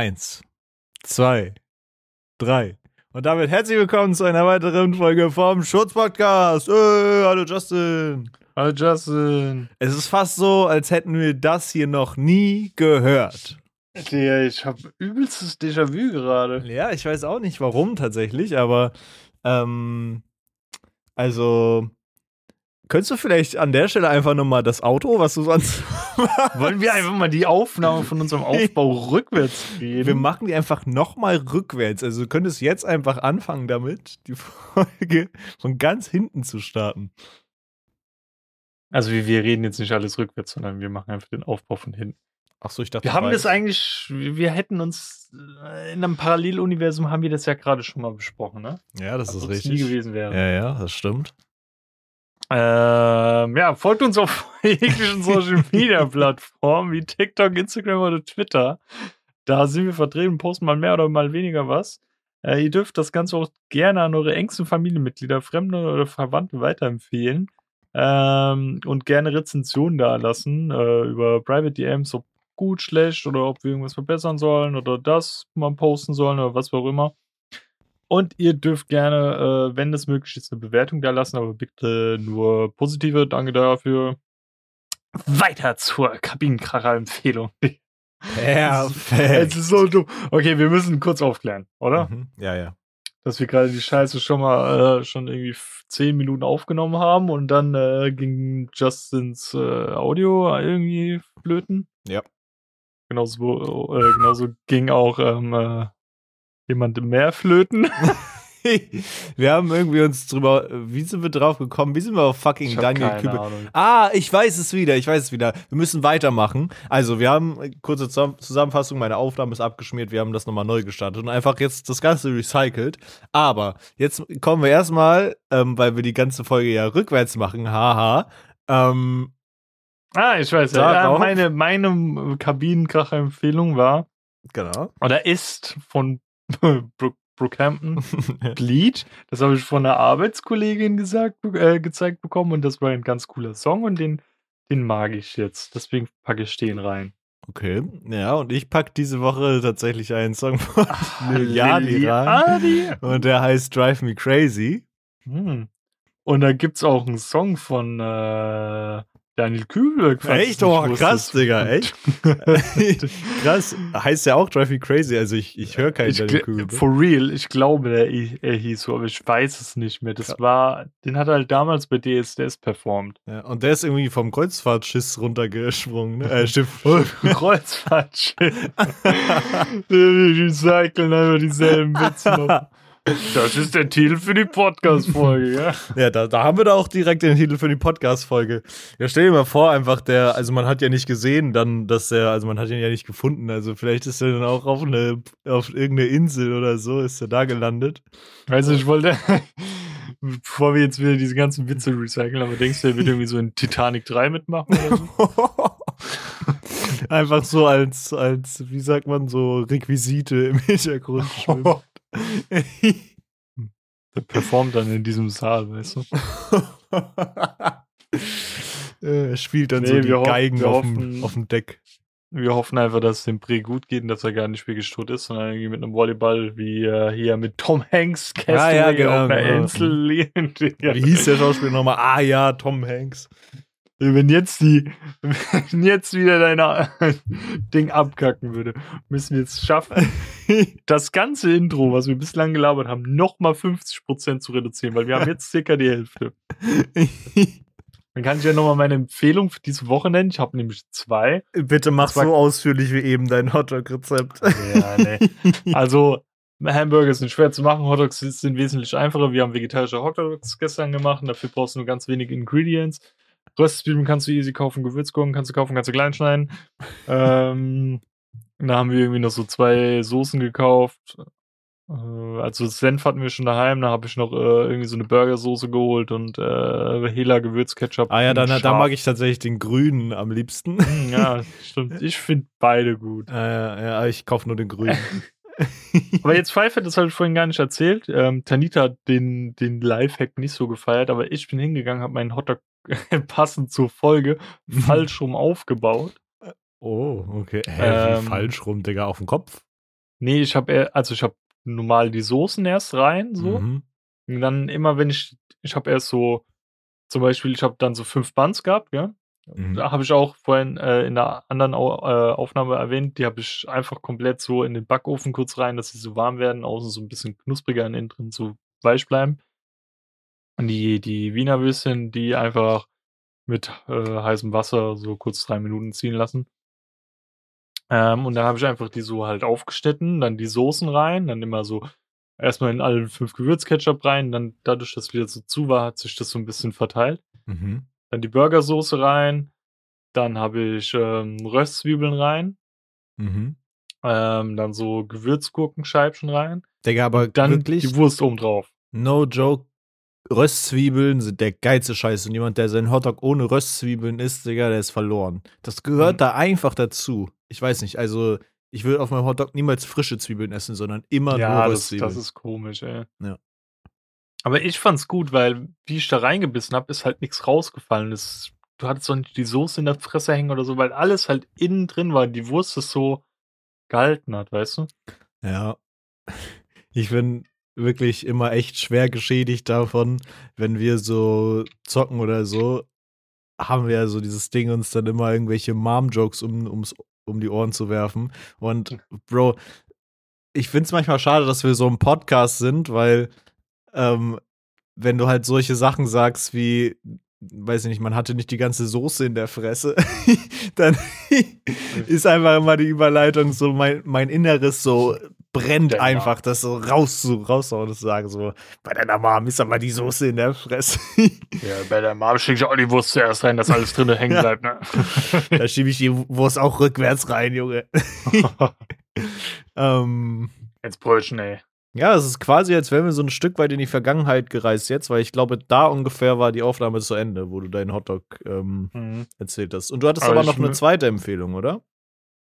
Eins, zwei, drei. Und damit herzlich willkommen zu einer weiteren Folge vom Schutzpodcast. Äh, hallo Justin. Hallo Justin. Es ist fast so, als hätten wir das hier noch nie gehört. Digga, ich habe übelstes Déjà-vu gerade. Ja, ich weiß auch nicht warum tatsächlich, aber ähm, also Könntest du vielleicht an der Stelle einfach nochmal das Auto, was du sonst Wollen wir einfach mal die Aufnahme von unserem Aufbau rückwärts gehen? Wir machen die einfach nochmal rückwärts. Also du könntest jetzt einfach anfangen damit, die Folge von ganz hinten zu starten. Also wir, wir reden jetzt nicht alles rückwärts, sondern wir machen einfach den Aufbau von hinten. Ach so, ich dachte, wir haben das eigentlich, wir hätten uns äh, in einem Paralleluniversum haben wir das ja gerade schon mal besprochen, ne? Ja, das Als ist richtig. nie gewesen wäre. Ja, ja, das stimmt. Ähm, ja, folgt uns auf jeglichen Social Media Plattformen wie TikTok, Instagram oder Twitter. Da sind wir vertreten, posten mal mehr oder mal weniger was. Äh, ihr dürft das Ganze auch gerne an eure engsten Familienmitglieder, Fremde oder Verwandte weiterempfehlen. Ähm, und gerne Rezensionen da lassen äh, über Private DMs, ob gut, schlecht oder ob wir irgendwas verbessern sollen oder das mal posten sollen oder was auch immer. Und ihr dürft gerne, äh, wenn es möglich ist, eine Bewertung da lassen, aber bitte nur positive. Danke dafür. Weiter zur Kabinenkracher-Empfehlung. Perfekt. Es ist so dumm. Okay, wir müssen kurz aufklären, oder? Mhm. Ja, ja. Dass wir gerade die Scheiße schon mal äh, schon irgendwie zehn Minuten aufgenommen haben und dann äh, ging Justins äh, Audio irgendwie flöten. Ja. Genauso, äh, genauso ging auch ähm, äh, jemand mehr flöten. wir haben irgendwie uns drüber, wie sind wir drauf gekommen? Wie sind wir auf fucking Daniel Kübel? Ahnung. Ah, ich weiß es wieder, ich weiß es wieder. Wir müssen weitermachen. Also, wir haben, äh, kurze Zusammen- Zusammenfassung, meine Aufnahme ist abgeschmiert, wir haben das nochmal neu gestartet und einfach jetzt das Ganze recycelt. Aber jetzt kommen wir erstmal, ähm, weil wir die ganze Folge ja rückwärts machen, haha. Ähm, Ah, ich weiß. Ja, meine meine Kabinenkracher-Empfehlung war genau. oder ist von Brook, Brookhampton Bleed. Das habe ich von einer Arbeitskollegin gesagt, äh, gezeigt bekommen und das war ein ganz cooler Song und den, den mag ich jetzt. Deswegen packe ich den rein. Okay, ja, und ich pack diese Woche tatsächlich einen Song von Yachty rein. Adi. Und der heißt Drive Me Crazy. Hm. Und da gibt es auch einen Song von äh, Daniel Kübelberg. Echt? Oh, krass. Digga, echt? krass. Heißt ja auch Drive Me Crazy. Also ich, ich höre keinen Ich Daniel Kübelberg. for real, ich glaube, der, er hieß so, aber ich weiß es nicht mehr. Das Krass. war, den hat er halt damals bei DSDS performt. Ja, und der ist irgendwie vom Kreuzfahrtschiff runtergesprungen. Ne? Äh, Schiff. Kreuzfahrtschiff. die, cyclen einfach dieselben Witze noch. Das ist der Titel für die Podcast-Folge, ja? ja, da, da haben wir da auch direkt den Titel für die Podcast-Folge. Ja, stell dir mal vor, einfach der, also man hat ja nicht gesehen, dann, dass der, also man hat ihn ja nicht gefunden. Also vielleicht ist er dann auch auf eine, auf irgendeine Insel oder so, ist er da gelandet. Also ich wollte, bevor wir jetzt wieder diese ganzen Witze recyceln, aber denkst du, er wird irgendwie so in Titanic 3 mitmachen oder so? Einfach so als, als, wie sagt man, so Requisite im Hintergrund schwimmen. Der performt dann in diesem Saal, weißt du? Äh, Er spielt dann Nee, so die hoffen- Geigen auf dem, hoffen- auf dem Deck. Wir hoffen einfach, dass es dem Bre gut geht und dass er gar nicht wirklich tot ist, sondern irgendwie mit einem Volleyball wie äh, hier mit Tom Hanks Ah, ja, Castaway genau, auf einer genau. Insel. Wie hieß der Schauspieler nochmal? Ah ja, Tom Hanks. Wenn jetzt die, wenn jetzt wieder dein Ding abkacken würde, müssen wir es schaffen, das ganze Intro, was wir bislang gelabert haben, nochmal 50% zu reduzieren, weil wir haben jetzt circa die Hälfte. Dann kann ich ja nochmal meine Empfehlung für diese Woche nennen. Ich habe nämlich zwei. Bitte mach so ausführlich wie eben dein Hotdog-Rezept. Ja, nee. Also, Hamburger sind schwer zu machen, Hotdogs sind wesentlich einfacher. Wir haben vegetarische Hotdogs gestern gemacht, und dafür brauchst du nur ganz wenige Ingredients. Röstzwiebeln kannst du easy kaufen, Gewürzgurken kannst du kaufen, kannst du klein schneiden. ähm, da haben wir irgendwie noch so zwei Soßen gekauft. Äh, also Senf hatten wir schon daheim, da habe ich noch äh, irgendwie so eine Burgersoße geholt und äh, Hela Gewürzketchup. Ah ja, dann, da mag ich tatsächlich den grünen am liebsten. Hm, Ja, stimmt. Ich finde beide gut. Äh, ja, ich kaufe nur den grünen. Aber jetzt Pfeife, das habe ich vorhin gar nicht erzählt. Ähm, Tanita hat den, den Lifehack nicht so gefeiert, aber ich bin hingegangen, habe meinen Hotdog passend zur Folge falsch rum aufgebaut. oh, okay. Hä, Ähm, falsch rum, Digga, auf dem Kopf? Nee, ich habe also ich habe normal die Soßen erst rein, so. Mhm. Und dann immer, wenn ich, ich habe erst so, zum Beispiel, ich habe dann so fünf Buns gehabt, ja. Mhm. Da habe ich auch vorhin äh, in der anderen Au äh, Aufnahme erwähnt, die habe ich einfach komplett so in den Backofen kurz rein, dass sie so warm werden, außen so ein bisschen knuspriger und innen drin so weich bleiben. Und die, die Wiener Würstchen, die einfach mit äh, heißem Wasser so kurz drei Minuten ziehen lassen. Ähm, und dann habe ich einfach die so halt aufgeschnitten, dann die Soßen rein, dann immer so erstmal in alle fünf Gewürzketchup rein, dann dadurch, dass wieder so zu war, hat sich das so ein bisschen verteilt. Mhm. Dann die Burgersoße rein, dann habe ich ähm, Röstzwiebeln rein, Mhm. ähm, dann so Gewürzgurkenscheibchen rein, Digga, aber dann wirklich, die Wurst oben drauf. no joke, Röstzwiebeln sind der geilste Scheiß. Und jemand, der seinen Hotdog ohne Röstzwiebeln isst, Digga, der ist verloren. Das gehört Mhm. da einfach dazu. Ich weiß nicht, also ich würde auf meinem Hotdog niemals frische Zwiebeln essen, sondern immer nur Ja, das, Röstzwiebeln. das ist komisch, ey. Ja. Aber ich fand's gut, weil wie ich da reingebissen habe, ist halt nichts rausgefallen. Das, du hattest doch nicht die Soße in der Fresse hängen oder so, weil alles halt innen drin war. Die Wurst es so gehalten hat, weißt du? Ja. Ich bin wirklich immer echt schwer geschädigt davon, wenn wir so zocken oder so, haben wir ja so dieses Ding, uns dann immer irgendwelche Mom-Jokes um, ums, um die Ohren zu werfen. Und Bro, ich find's manchmal schade, dass wir so ein Podcast sind, weil ähm, wenn du halt solche Sachen sagst wie, weiß ich nicht, man hatte nicht die ganze Soße in der Fresse, dann ist einfach immer die Überleitung so, mein, mein Inneres so brennt Der einfach, das so raus zu raushauen und zu sagen, so, bei deiner Mom ist aber die Soße in der Fresse. Ja, bei der Mom schicke ich auch die Wurst zuerst rein, dass alles drinnen hängen bleibt, ne? da schiebe ich die Wurst auch rückwärts rein, Junge. ähm, Jetzt Brötchen, ey. ja, es ist quasi, als wären wir so ein Stück weit in die Vergangenheit gereist jetzt, weil ich glaube, da ungefähr war die Aufnahme zu Ende, wo du deinen Hotdog ähm, Mhm. erzählt hast. Und du hattest Aber aber noch eine zweite Empfehlung, oder?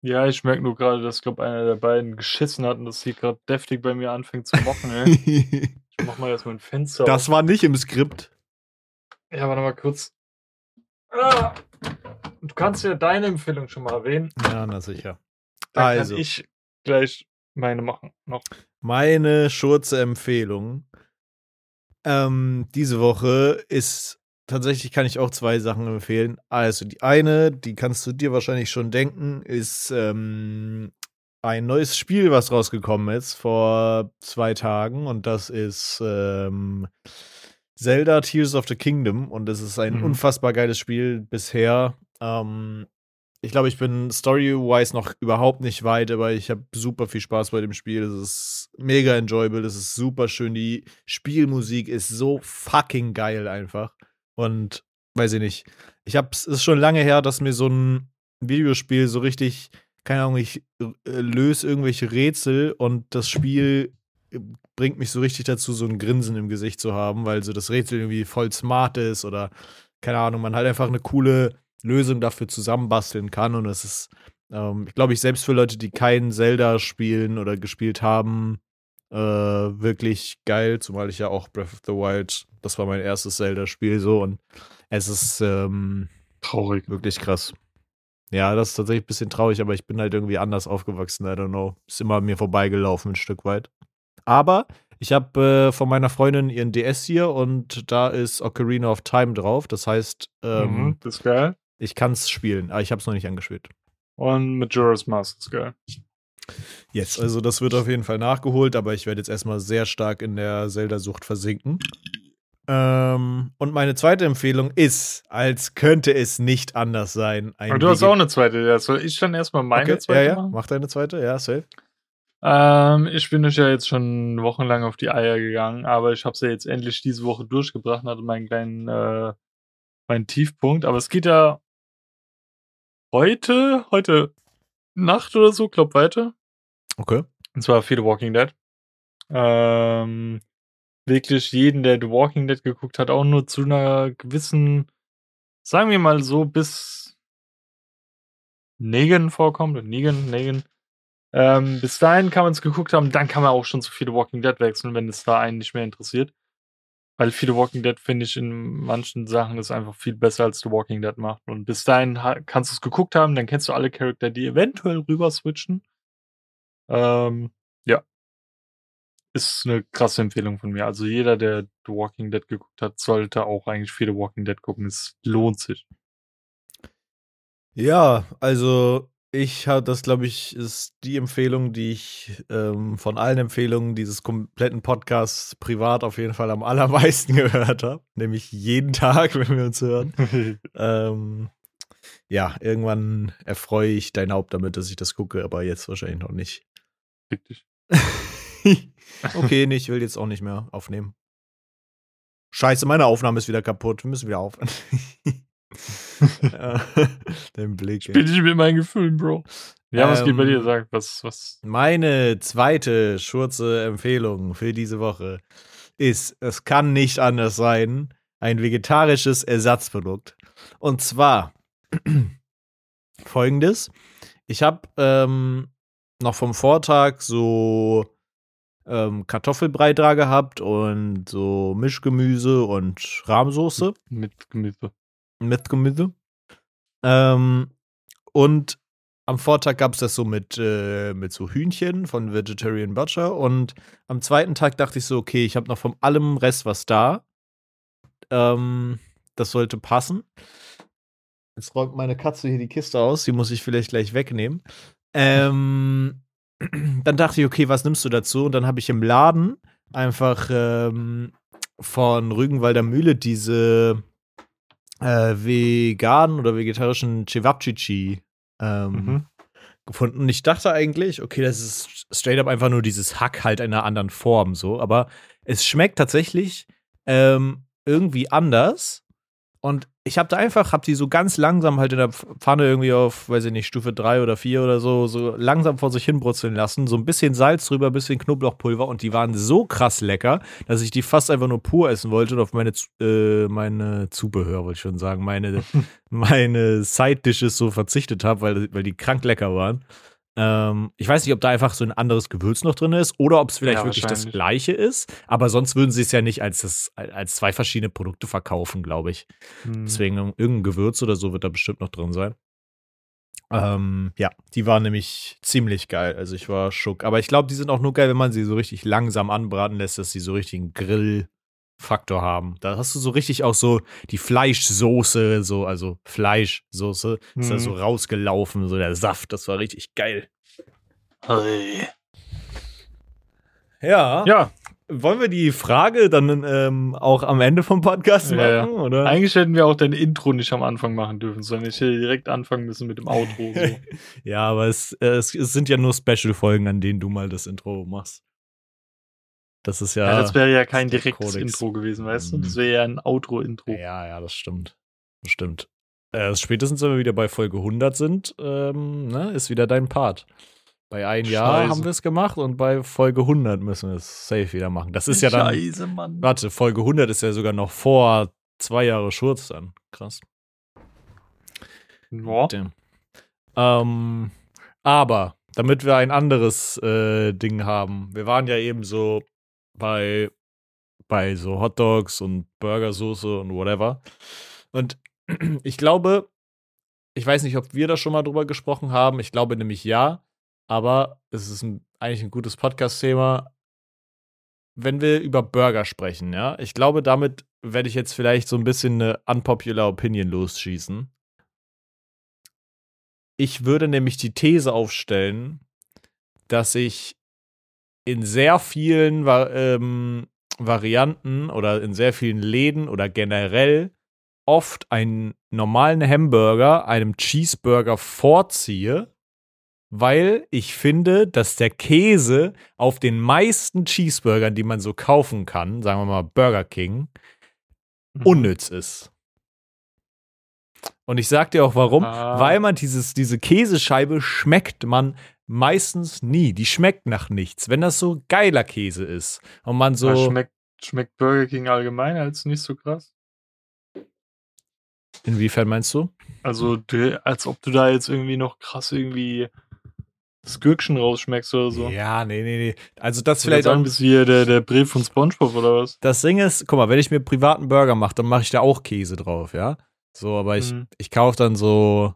Ja, ich merke nur gerade, dass, glaube einer der beiden geschissen hat und das hier gerade deftig bei mir anfängt zu mocken, ey. Ich mach mal jetzt mein Fenster das war nicht im Skript. auf. Ja, warte mal kurz. Ah! Du kannst ja deine Empfehlung schon mal erwähnen. Ja, na sicher. Dann Also, kann ich gleich meine machen. Noch. meine schurze Empfehlung ähm, diese Woche ist tatsächlich kann ich auch zwei Sachen empfehlen. Also die eine, die kannst du dir wahrscheinlich schon denken, ist ähm, ein neues Spiel, was rausgekommen ist vor zwei Tagen und das ist ähm, Zelda Tears of the Kingdom und es ist ein Mhm. unfassbar geiles Spiel bisher. Ähm, ich glaube, ich bin story-wise noch überhaupt nicht weit, aber ich habe super viel Spaß bei dem Spiel. Es ist mega enjoyable, es ist super schön. Die Spielmusik ist so fucking geil einfach. Und weiß ich nicht. Ich habe es ist schon lange her, dass mir so ein Videospiel so richtig, keine Ahnung, ich äh, löse irgendwelche Rätsel und das Spiel äh, bringt mich so richtig dazu, so ein Grinsen im Gesicht zu haben, weil so das Rätsel irgendwie voll smart ist oder keine Ahnung, man halt einfach eine coole Lösung dafür zusammenbasteln kann und es ist, ähm, ich glaube ich, selbst für Leute, die kein Zelda spielen oder gespielt haben, äh, wirklich geil, zumal ich ja auch Breath of the Wild, das war mein erstes Zelda-Spiel so und es ist ähm, Traurig. wirklich krass. Ja, das ist tatsächlich ein bisschen traurig, aber ich bin halt irgendwie anders aufgewachsen, I don't know. Ist immer an mir vorbeigelaufen ein Stück weit. Aber ich habe äh, von meiner Freundin ihren DS hier und da ist Ocarina of Time drauf. Das heißt, ähm, mhm, das ist geil. ich kann es spielen, aber ich habe es noch nicht angespielt. Und Majora's Mask ist geil. Jetzt, also das wird auf jeden Fall nachgeholt, aber ich werde jetzt erstmal sehr stark in der Zelda-Sucht versinken. Ähm, und meine zweite Empfehlung ist, als könnte es nicht anders sein. Ein Aber du hast auch eine zweite. Ja, soll ich dann erstmal meine okay, zweite ja, ja, machen? mach deine zweite, ja, safe. Ähm, ich bin euch ja jetzt schon wochenlang auf die Eier gegangen, aber ich habe sie ja jetzt endlich diese Woche durchgebracht und hatte meinen kleinen, äh, meinen Tiefpunkt. Aber es geht ja heute, heute Nacht oder so, glaub weiter. Okay. Und zwar für The Walking Dead. Ähm, wirklich jeden, der The Walking Dead geguckt hat, auch nur zu einer gewissen, sagen wir mal so, bis Negan vorkommt. Negan, Negan. Ähm, bis dahin kann man es geguckt haben, dann kann man auch schon zu the Walking Dead wechseln, wenn es da einen nicht mehr interessiert. Weil the Walking Dead finde ich in manchen Sachen ist einfach viel besser als The Walking Dead macht. Und bis dahin kannst du es geguckt haben, dann kennst du alle Charakter, die eventuell rüber switchen. Ähm, ist eine krasse Empfehlung von mir. Also jeder, der The Walking Dead geguckt hat, sollte auch eigentlich The Walking Dead gucken. Es lohnt sich. Ja, also ich habe das, glaube ich, ist die Empfehlung, die ich ähm, von allen Empfehlungen dieses kompletten Podcasts privat auf jeden Fall am allermeisten gehört habe. Nämlich jeden Tag, wenn wir uns hören. ähm, ja, irgendwann erfreue ich dein Haupt damit, dass ich das gucke, aber jetzt wahrscheinlich noch nicht. Fick dich. okay, nee, ich will jetzt auch nicht mehr aufnehmen. Scheiße, meine Aufnahme ist wieder kaputt. Wir müssen wieder aufhören. Dein Blick. Bin ich mit meinen Gefühlen, Bro. Ja, was Ähm, geht bei dir? Sag, was, was? Meine zweite schurze Empfehlung für diese Woche ist, es kann nicht anders sein, ein vegetarisches Ersatzprodukt. Und zwar folgendes. Ich habe ähm, noch vom Vortag so ähm, Kartoffelbrei da gehabt und so Mischgemüse und Rahmsoße Mit Gemüse. Mit Gemüse. Ähm, und am Vortag gab es das so mit, äh, mit so Hühnchen von Vegetarian Butcher. Und am zweiten Tag dachte ich so, okay, ich habe noch von allem Rest was da. Ähm, das sollte passen. Jetzt räumt meine Katze hier die Kiste aus. Die muss ich vielleicht gleich wegnehmen. Ähm, dann dachte ich, okay, was nimmst du dazu? Und dann habe ich im Laden einfach ähm, von Rügenwalder Mühle diese äh, veganen oder vegetarischen Cevapcici ähm, Mhm. gefunden. Und ich dachte eigentlich, okay, das ist straight up einfach nur dieses Hack halt in einer anderen Form so. Aber es schmeckt tatsächlich ähm, irgendwie anders. Und ich habe da einfach, habe die so ganz langsam halt in der Pfanne irgendwie auf, weiß ich nicht, Stufe 3 oder 4 oder so, so langsam vor sich hin brutzeln lassen. So ein bisschen Salz drüber, ein bisschen Knoblauchpulver und die waren so krass lecker, dass ich die fast einfach nur pur essen wollte und auf meine, äh, meine Zubehör, wollte ich schon sagen, meine, meine Side-Dishes so verzichtet habe, weil, weil die krank lecker waren. Ähm, ich weiß nicht, ob da einfach so ein anderes Gewürz noch drin ist oder ob es vielleicht Ja, wirklich das gleiche ist. Aber sonst würden sie es ja nicht als, das, als zwei verschiedene Produkte verkaufen, glaube ich. Hm. Deswegen irgendein Gewürz oder so wird da bestimmt noch drin sein. Ähm, ja, die waren nämlich ziemlich geil. Also ich war schock. Aber ich glaube, die sind auch nur geil, wenn man sie so richtig langsam anbraten lässt, dass sie so richtig einen Grillfaktor haben. Da hast du so richtig auch so die Fleischsoße, so, also Fleischsoße, ist da Mhm. so rausgelaufen, so der Saft, das war richtig geil. Hey. Ja. Ja, Wollen wir die Frage dann ähm, auch am Ende vom Podcast Ja, machen, ja. oder? eigentlich hätten wir auch dein Intro nicht am Anfang machen dürfen, sondern ich hätte direkt anfangen müssen mit dem Outro. So. ja, aber es, äh, es, es sind ja nur Special-Folgen, an denen du mal das Intro machst. Das ist ja. Ja, das wäre ja kein direktes. Intro gewesen, weißt du? Mhm. Das wäre ja ein Outro-Intro. ja, ja, das stimmt. Das stimmt. Äh, spätestens, wenn wir wieder bei Folge 100 sind, ähm, ne, ist wieder dein Part. Bei ein Jahr Scheiße. haben wir es gemacht und bei Folge 100 müssen wir es safe wieder machen. Das ist ja dann. Scheiße, Mann. Warte, Folge 100 ist ja sogar noch vor zwei Jahre Schurz dann. Krass. Ja. Ähm, aber damit wir ein anderes äh, Ding haben, wir waren ja eben so bei, bei so Hotdogs und Burgersoße und whatever. Und ich glaube, ich weiß nicht, ob wir da schon mal drüber gesprochen haben. Ich glaube nämlich ja, aber es ist ein, eigentlich ein gutes Podcast-Thema. Wenn wir über Burger sprechen, ja, ich glaube, damit werde ich jetzt vielleicht so ein bisschen eine unpopular Opinion losschießen. Ich würde nämlich die These aufstellen, dass ich in sehr vielen ähm, Varianten oder in sehr vielen Läden oder generell oft einen normalen Hamburger einem Cheeseburger vorziehe, weil ich finde, dass der Käse auf den meisten Cheeseburgern, die man so kaufen kann, sagen wir mal Burger King, Mhm. unnütz ist. Und ich sag dir auch warum, Ah. weil man dieses, diese Käsescheibe schmeckt man meistens nie. Die schmeckt nach nichts. Wenn das so geiler Käse ist und man so. Schmeckt, schmeckt Burger King allgemein als nicht so krass? Inwiefern meinst du? Also, als ob du da jetzt irgendwie noch krass irgendwie das Gürkchen rausschmeckst oder so. Ja, nee, nee, nee. Also das Vielleicht vielleicht sagen, bist wie hier der, der Brief von Spongebob oder was? Das Ding ist, guck mal, wenn ich mir privaten Burger mache, dann mache ich da auch Käse drauf, ja. So, aber ich, Mhm. ich kaufe dann so,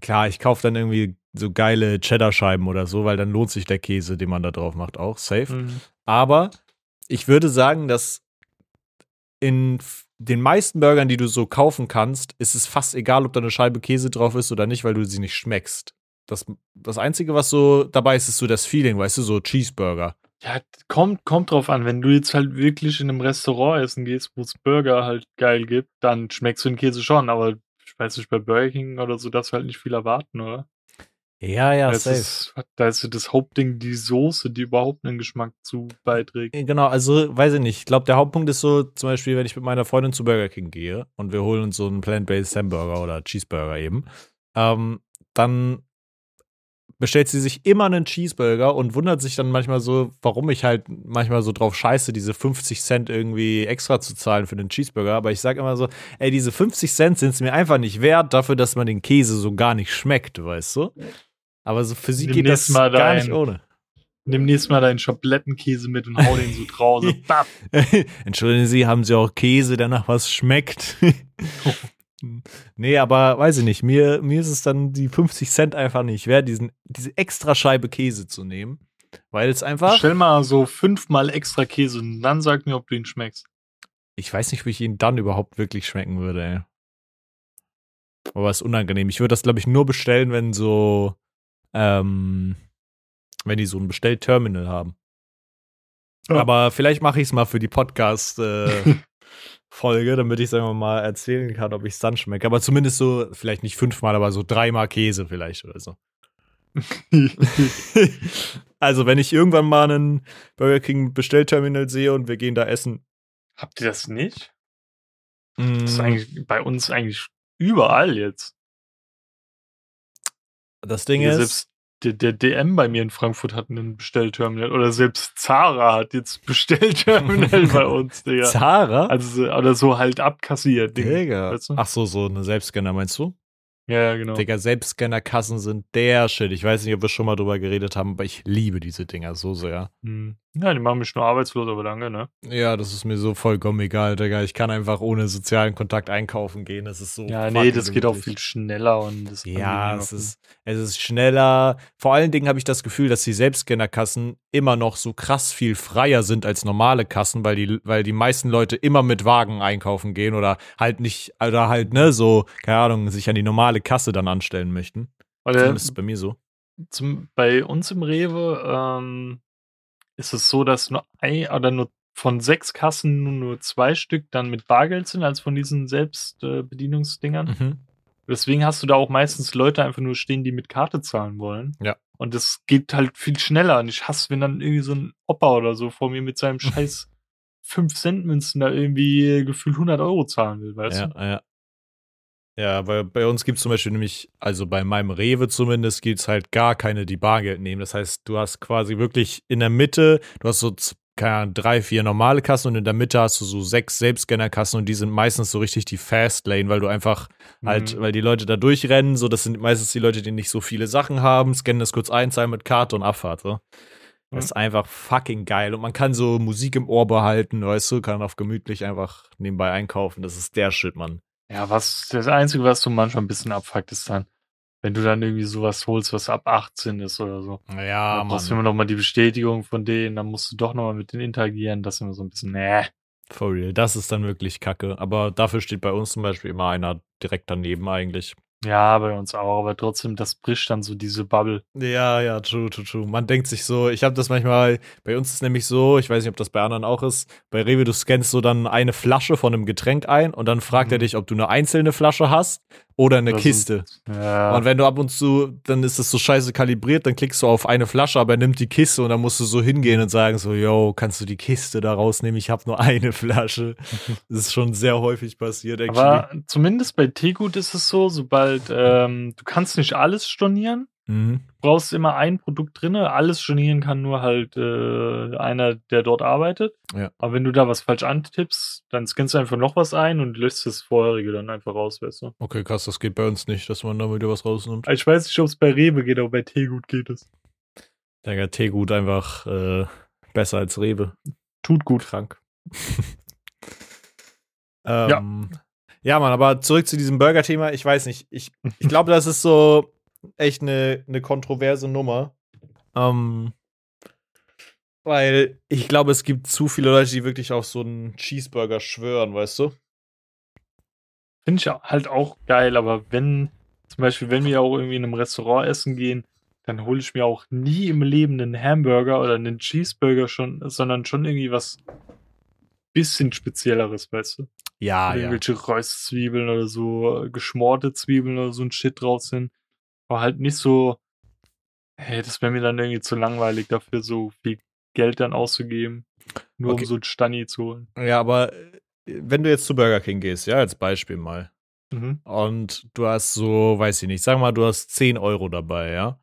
klar, ich kaufe dann irgendwie so geile Cheddar-Scheiben oder so, weil dann lohnt sich der Käse, den man da drauf macht, auch safe. Mhm. Aber ich würde sagen, dass in den meisten Burgern, die du so kaufen kannst, ist es fast egal, ob da eine Scheibe Käse drauf ist oder nicht, weil du sie nicht schmeckst. Das, das Einzige, was so dabei ist, ist so das Feeling, weißt du, so Cheeseburger. Ja, kommt, kommt drauf an. Wenn du jetzt halt wirklich in einem Restaurant essen gehst, wo es Burger halt geil gibt, dann schmeckst du den Käse schon. Aber ich weiß nicht, bei Burger King oder so darfst du halt nicht viel erwarten, oder? Ja, ja, das ist, da ist das Hauptding die Soße, die überhaupt einen Geschmack zu beiträgt. Genau, also weiß ich nicht. Ich glaube, der Hauptpunkt ist so, zum Beispiel, wenn ich mit meiner Freundin zu Burger King gehe und wir holen uns so einen Plant-Based Hamburger oder Cheeseburger eben, ähm, dann bestellt sie sich immer einen Cheeseburger und wundert sich dann manchmal so, warum ich halt manchmal so drauf scheiße, diese 50 Cent irgendwie extra zu zahlen für den Cheeseburger. Aber ich sage immer so, ey, diese 50 Cent sind es mir einfach nicht wert, dafür, dass man den Käse so gar nicht schmeckt, weißt du? Aber so für sie geht das mal gar nicht ohne. Nimm nächstes Mal deinen Schablettenkäse mit und hau den so bap. Entschuldigen Sie, haben Sie auch Käse, der nach was schmeckt? nee, aber weiß ich nicht. Mir, mir ist es dann die 50 Cent einfach nicht wert, diesen, diese extra Scheibe Käse zu nehmen. Weil es einfach. Stell mal so fünfmal extra Käse und dann sag mir, ob du ihn schmeckst. Ich weiß nicht, wie ich ihn dann überhaupt wirklich schmecken würde, ey. Aber es ist unangenehm. Ich würde das, glaube ich, nur bestellen, wenn so. Ähm, wenn die so ein Bestellterminal haben. Ja. Aber vielleicht mache ich es mal für die Podcast-Folge, damit ich es einfach mal erzählen kann, ob ich es dann schmecke. Aber zumindest so, vielleicht nicht fünfmal, aber so dreimal Käse vielleicht oder so. also, wenn ich irgendwann mal einen Burger King Bestellterminal sehe und wir gehen da essen. Habt ihr das nicht? mm, Das ist eigentlich bei uns eigentlich überall jetzt. das Ding ist. Der, der DM bei mir in Frankfurt hat einen Bestellterminal. Oder selbst Zara hat jetzt Bestellterminal bei uns, Digga. Zara? Also, so- oder so halt abkassiert. Ding. Digga. weißt du? Ach so, so eine Selbstscanner meinst du? Ja, ja, genau. Digga, Selbstscannerkassen sind der Shit. Ich weiß nicht, ob wir schon mal drüber geredet haben, aber ich liebe diese Dinger so sehr. Hm. Ja, die machen mich nur arbeitslos, aber danke, ne? Ja, das ist mir so vollkommen egal, Digga. Ich kann einfach ohne sozialen Kontakt einkaufen gehen. Das ist so. Ja, nee, das geht auch viel schneller und das Ja, es ist, es ist schneller. Vor allen Dingen habe ich das Gefühl, dass die Selbstscannerkassen immer noch so krass viel freier sind als normale Kassen, weil die, weil die meisten Leute immer mit Wagen einkaufen gehen oder halt nicht, oder halt, ne, so, keine Ahnung, sich an die normale Kasse dann anstellen möchten. Oder Zumindest ist es bei mir so. zum, bei uns im Rewe ähm, ist es so, dass nur ein oder nur von sechs Kassen nur, nur zwei Stück dann mit Bargeld sind, als von diesen Selbstbedienungsdingern. Äh. Mhm. Deswegen hast du da auch meistens Leute einfach nur stehen, die mit Karte zahlen wollen. Ja. Und das geht halt viel schneller. Und ich hasse, wenn dann irgendwie so ein Opa oder so vor mir mit seinem scheiß 5 Cent Münzen da irgendwie gefühlt 100 Euro zahlen will, weißt Ja, du? ja. Ja, weil bei uns gibt es zum Beispiel nämlich, also bei meinem Rewe zumindest, gibt es halt gar keine, die Bargeld nehmen. Das heißt, du hast quasi wirklich in der Mitte, du hast so keine Ahnung, drei, vier normale Kassen und in der Mitte hast du so sechs Selbstscannerkassen und die sind meistens so richtig die Fast Lane, weil du einfach halt, Mhm. weil die Leute da durchrennen, so das sind meistens die Leute, die nicht so viele Sachen haben, scannen das kurz ein, zahlen mit Karte und Abfahrt. So. Das ist einfach fucking geil. Und man kann so Musik im Ohr behalten, weißt du, kann auf gemütlich einfach nebenbei einkaufen. Das ist der Shit, Mann. Ja, was, das Einzige, was du manchmal ein bisschen abfuckt, ist dann, wenn du dann irgendwie sowas holst, was ab 18 ist oder so. Ja, dann brauchst du immer noch mal die Bestätigung von denen, dann musst du doch noch mal mit denen interagieren, das ist immer so ein bisschen, nee. For real. Das ist dann wirklich kacke. Aber dafür steht bei uns zum Beispiel immer einer direkt daneben eigentlich. Ja, bei uns auch, aber trotzdem, das bricht dann so diese Bubble. Ja, ja, true, true, true. Man denkt sich so, ich habe das manchmal, bei uns ist nämlich so, ich weiß nicht, ob das bei anderen auch ist, bei Rewe, du scannst so dann eine Flasche von einem Getränk ein und dann fragt er Mhm. dich, ob du eine einzelne Flasche hast oder eine so- Kiste. Ja. Und wenn du ab und zu, dann ist das so scheiße kalibriert, dann klickst du auf eine Flasche, aber er nimmt die Kiste und dann musst du so hingehen und sagen so, yo, kannst du die Kiste da rausnehmen? Ich habe nur eine Flasche. Das ist schon sehr häufig passiert, actually. aber zumindest bei Teegut ist es so, sobald ähm, du kannst nicht alles stornieren, mhm. brauchst immer ein Produkt drinne. Alles stornieren kann nur halt äh, einer, der dort arbeitet. Ja. Aber wenn du da was falsch antippst, dann scannst du einfach noch was ein und löst das vorherige dann einfach raus, weißt du. Okay, krass, das geht bei uns nicht, dass man da wieder was rausnimmt. Ich weiß nicht, ob es bei Rewe geht, aber bei Teegut geht es. Digga, Teegut einfach äh, besser als Rewe. Tut gut. Krank. ähm, ja. Mann, aber zurück zu diesem Burger-Thema. Ich weiß nicht. Ich, ich glaube, das ist so echt eine, eine kontroverse Nummer. Ähm, Weil ich glaube, es gibt zu viele Leute, die wirklich auf so einen Cheeseburger schwören, weißt du? Finde ich halt auch geil, aber wenn, zum Beispiel, wenn wir auch irgendwie in einem Restaurant essen gehen, dann hole ich mir auch nie im Leben einen Hamburger oder einen Cheeseburger schon, sondern schon irgendwie was bisschen spezielleres, weißt du? Ja, Oder irgendwelche Röstzwiebeln oder so, äh, geschmorte Zwiebeln oder so ein Shit drauf sind. Aber halt nicht so, hey, das wäre mir dann irgendwie zu langweilig, dafür so viel Geld dann auszugeben, nur Okay. um so ein Stani zu holen. Ja, aber äh, wenn du jetzt zu Burger King gehst, ja, als Beispiel mal, Mhm. und du hast so, weiß ich nicht, sag mal, du hast 10 Euro dabei, ja?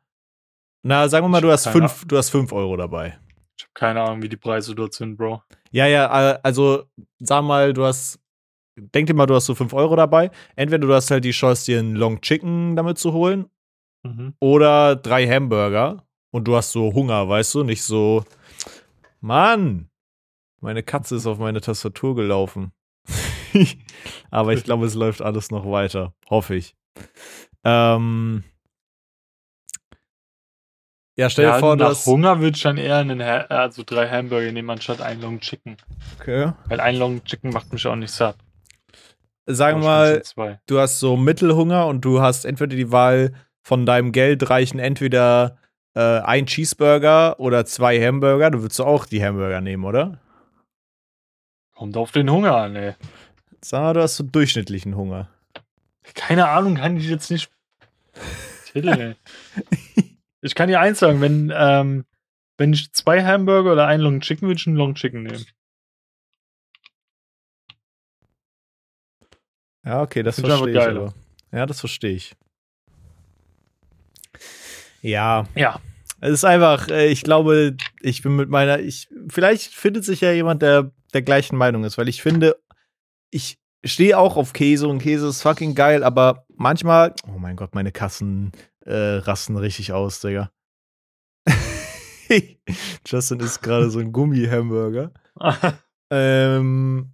Na, sagen wir mal, du hast 5, du hast 5 Euro dabei. Ich habe keine Ahnung, wie die Preise dort sind, Bro. Ja, ja, also sag mal, du hast, denk dir mal, du hast so 5 Euro dabei. Entweder du hast halt die Chance, dir einen Long Chicken damit zu holen Mhm. oder drei Hamburger und du hast so Hunger, weißt du? Nicht so, Mann, meine Katze ist auf meine Tastatur gelaufen. Aber ich glaube, es läuft alles noch weiter. Hoffe ich. Ähm. Ja, stell dir Ja, vor, nach. Hunger würde ich dann eher einen, Ha- also drei Hamburger nehmen, anstatt einen Long Chicken. Okay. Weil ein Long Chicken macht mich auch nicht satt. Sagen wir mal, Zwei. du hast so Mittelhunger und du hast entweder die Wahl von deinem Geld reichen entweder äh, ein Cheeseburger oder zwei Hamburger. Du würdest auch die Hamburger nehmen, oder? Kommt auf den Hunger an, ey. Sag mal, du hast so durchschnittlichen Hunger. Keine Ahnung, kann ich jetzt nicht. Titel, ey. Ich kann dir eins sagen, wenn, ähm, wenn ich zwei Hamburger oder einen Long Chicken würde ich einen Long Chicken nehmen. Ja, okay, das verstehe ich. Aber. Ja, das verstehe ich. Ja, Ja. es ist einfach, äh, ich glaube, ich bin mit meiner, ich, vielleicht findet sich ja jemand, der der gleichen Meinung ist, weil ich finde, ich stehe auch auf Käse und Käse ist fucking geil, aber manchmal, oh mein Gott, meine Kassen äh, rasten richtig aus, Digga. Justin isst gerade so ein Gummi-Hamburger. Ähm,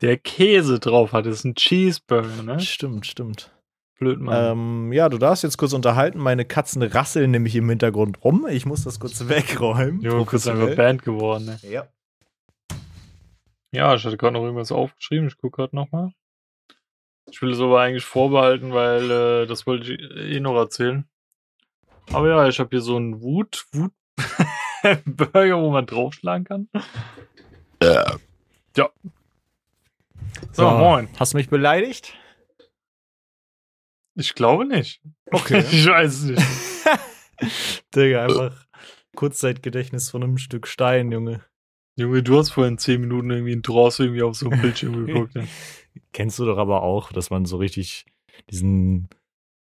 Der Käse drauf hat, ist ein Cheeseburger, ne? stimmt, stimmt. Blöd, Mann. Ähm, ja, du darfst jetzt kurz unterhalten. Meine Katzen rasseln nämlich im Hintergrund rum. Ich muss das kurz wegräumen. Junge, kurz einfach. Band geworden, ne? Ja. Ja, ich hatte gerade noch irgendwas aufgeschrieben. Ich gucke gerade nochmal. Ich will es aber eigentlich vorbehalten, weil äh, das wollte ich eh noch erzählen. Aber ja, ich habe hier so einen Wut, Wut Burger, wo man draufschlagen kann. Ja. So, moin. Hast du mich beleidigt? Ich glaube nicht. Okay. ich weiß es nicht. Digga, einfach Kurzzeitgedächtnis von einem Stück Stein, Junge. Junge, du hast vorhin 10 Minuten irgendwie in Dross irgendwie auf so einem Bildschirm geguckt. Ne? Kennst du doch aber auch, dass man so richtig diesen,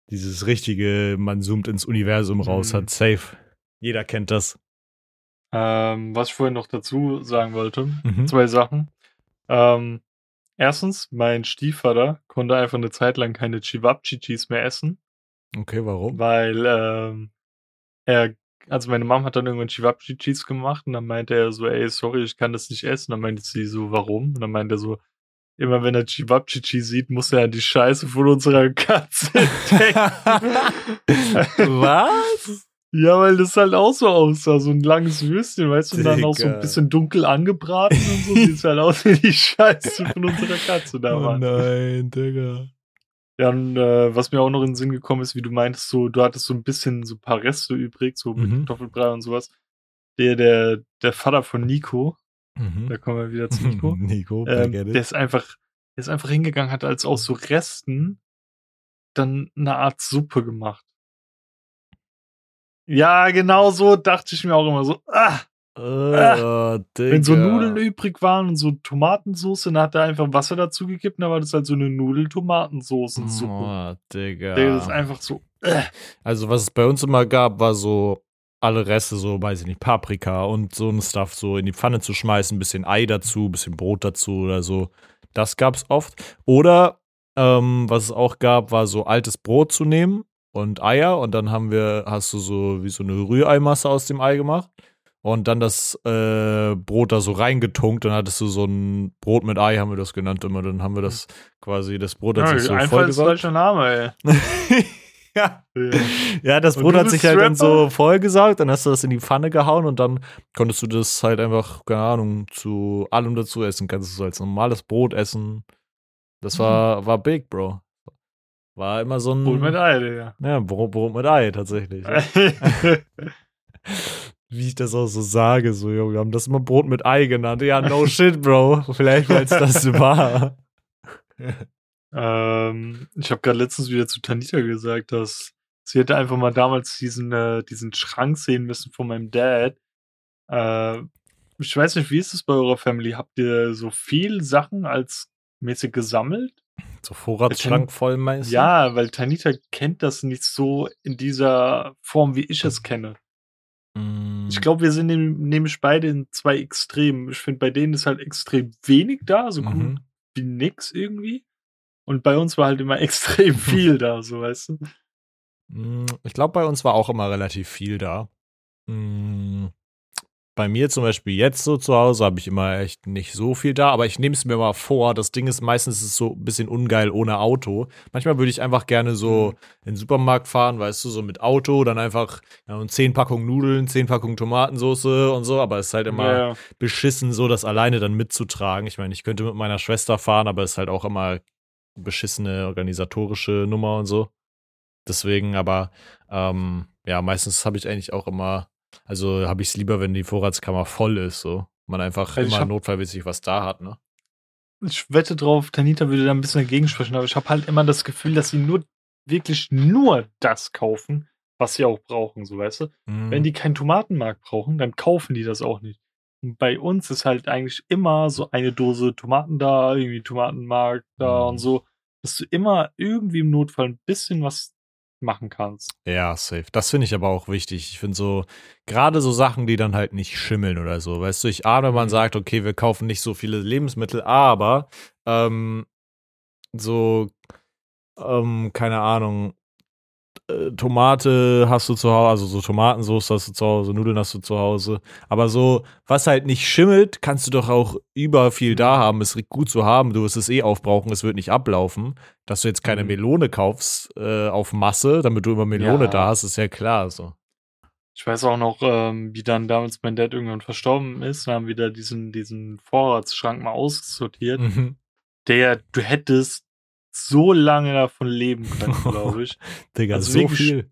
dieses richtige, man zoomt ins Universum raus Mhm. hat. Safe. Jeder kennt das. Ähm, was ich vorhin noch dazu sagen wollte, Mhm. zwei Sachen. Ähm, erstens, mein Stiefvater konnte einfach eine Zeit lang keine Chivapchichis mehr essen, Okay, warum? weil ähm, er, also meine Mom hat dann irgendwann Chivapchichis gemacht und dann meinte er so, ey, sorry, ich kann das nicht essen. Dann meinte sie so, warum? Und dann meinte er so, immer wenn er Chivapchichi sieht, muss er an die Scheiße von unserer Katze denken. Was? Ja, weil das halt auch so aussah, so ein langes Würstchen, weißt du, und dann auch so ein bisschen dunkel angebraten und so, sieht's halt aus wie die Scheiße von unserer Katze da Oh war. nein, Digga. Ja, und äh, was mir auch noch in den Sinn gekommen ist, wie du meintest, so, du hattest so ein bisschen so ein paar Reste übrig, so mit Mhm. Kartoffelbrei und sowas. Der, der, der Vater von Nico, Mhm. da kommen wir wieder zu Nico, Nico, ähm, der ist einfach, der ist einfach hingegangen, hat als aus so Resten dann eine Art Suppe gemacht. Ja, genau so dachte ich mir auch immer so, ah, Oh, Digga. Wenn so Nudeln übrig waren und so Tomatensauce, dann hat er einfach Wasser dazugekippt, dann war das halt so eine Nudel-Tomatensoßensuppe. Oh, Digga. Der ist einfach so. Äh. Also, was es bei uns immer gab, war so alle Reste, so, weiß ich nicht, Paprika und so ein Stuff so in die Pfanne zu schmeißen, ein bisschen Ei dazu, ein bisschen Brot dazu oder so. Das gab's oft. Oder, ähm, was es auch gab, war so altes Brot zu nehmen und Eier und dann haben wir, hast du so wie so eine Rühreimasse aus dem Ei gemacht und dann das äh, Brot da so reingetunkt, dann hattest du so ein Brot mit Ei, haben wir das genannt immer, dann haben wir das quasi, das Brot hat Ja, sich so vollgesaugt. Name, ey. ja. Ja. Ja, das Und Brot hat sich halt dann so vollgesaugt, dann hast du das in die Pfanne gehauen und dann konntest du das halt einfach, keine Ahnung, zu allem dazu essen. Kannst du so als normales Brot essen. Das war, war big, Bro. War immer so ein. Brot mit Ei, Digga. Ja, Brot, Brot mit Ei, tatsächlich. Wie ich das auch so sage, so, Junge, wir haben das immer Brot mit Ei genannt. Ja, no shit, Bro. Vielleicht, weil es das war. ähm, ich habe gerade letztens wieder zu Tanita gesagt, dass sie hätte einfach mal damals diesen, äh, diesen Schrank sehen müssen von meinem Dad. Äh, ich weiß nicht, wie ist es bei eurer Family? Habt ihr so viel Sachen als mäßig gesammelt? So Vorratsschrank voll meinst du? Ja, weil Tanita kennt das nicht so in dieser Form, wie ich es kenne. Mm, Ich glaube, wir sind nämlich beide in zwei Extremen. Ich finde, bei denen ist halt extrem wenig da, so gut Mhm. wie nix irgendwie. Und bei uns war halt immer extrem viel da, so weißt du. Mm, Ich glaube, bei uns war auch immer relativ viel da. Mm, Bei mir zum Beispiel jetzt so zu Hause habe ich immer echt nicht so viel da, aber ich nehme es mir mal vor. Das Ding ist meistens ist es so ein bisschen ungeil ohne Auto. Manchmal würde ich einfach gerne so in den Supermarkt fahren, weißt du, so mit Auto, dann einfach ja, und zehn Packungen Nudeln, zehn Packungen Tomatensauce und so, aber es ist halt immer Ja, beschissen, so das alleine dann mitzutragen. Ich meine, ich könnte mit meiner Schwester fahren, aber es ist halt auch immer beschissene organisatorische Nummer und so. Deswegen, aber ähm, ja, meistens habe ich eigentlich auch immer, also habe ich es lieber, wenn die Vorratskammer voll ist, so. Man einfach Also immer hab- notfallmäßig was da hat, ne? ich wette drauf, Tanita würde da ein bisschen dagegen sprechen, aber ich habe halt immer das Gefühl, dass sie nur wirklich nur das kaufen, was sie auch brauchen, so weißt du. Mhm. Wenn die keinen Tomatenmark brauchen, dann kaufen die das auch nicht. Und bei uns ist halt eigentlich immer so eine Dose Tomaten da, irgendwie Tomatenmark da Mhm. und so, dass du immer irgendwie im Notfall ein bisschen was machen kannst. Ja, safe. Das finde ich aber auch wichtig. Ich finde so, gerade so Sachen, die dann halt nicht schimmeln oder so. Weißt du, ich ahne, wenn man Mhm. sagt, okay, wir kaufen nicht so viele Lebensmittel, aber ähm, so, ähm, keine Ahnung, äh, Tomate hast du zu Hause, also so Tomatensauce hast du zu Hause, Nudeln hast du zu Hause. Aber so, was halt nicht schimmelt, kannst du doch auch über viel da haben. Ist gut zu haben. Du wirst es eh aufbrauchen, es wird nicht ablaufen. Dass du jetzt keine Mhm. Melone kaufst äh, auf Masse, damit du immer Melone Ja. da hast, ist ja klar so. Ich weiß auch noch, ähm, wie dann damals mein Dad irgendwann verstorben ist. Wir haben wieder diesen, diesen Vorratsschrank mal aussortiert. Mhm. Der, du hättest so lange davon leben können, glaube ich. Digga, Also so viel.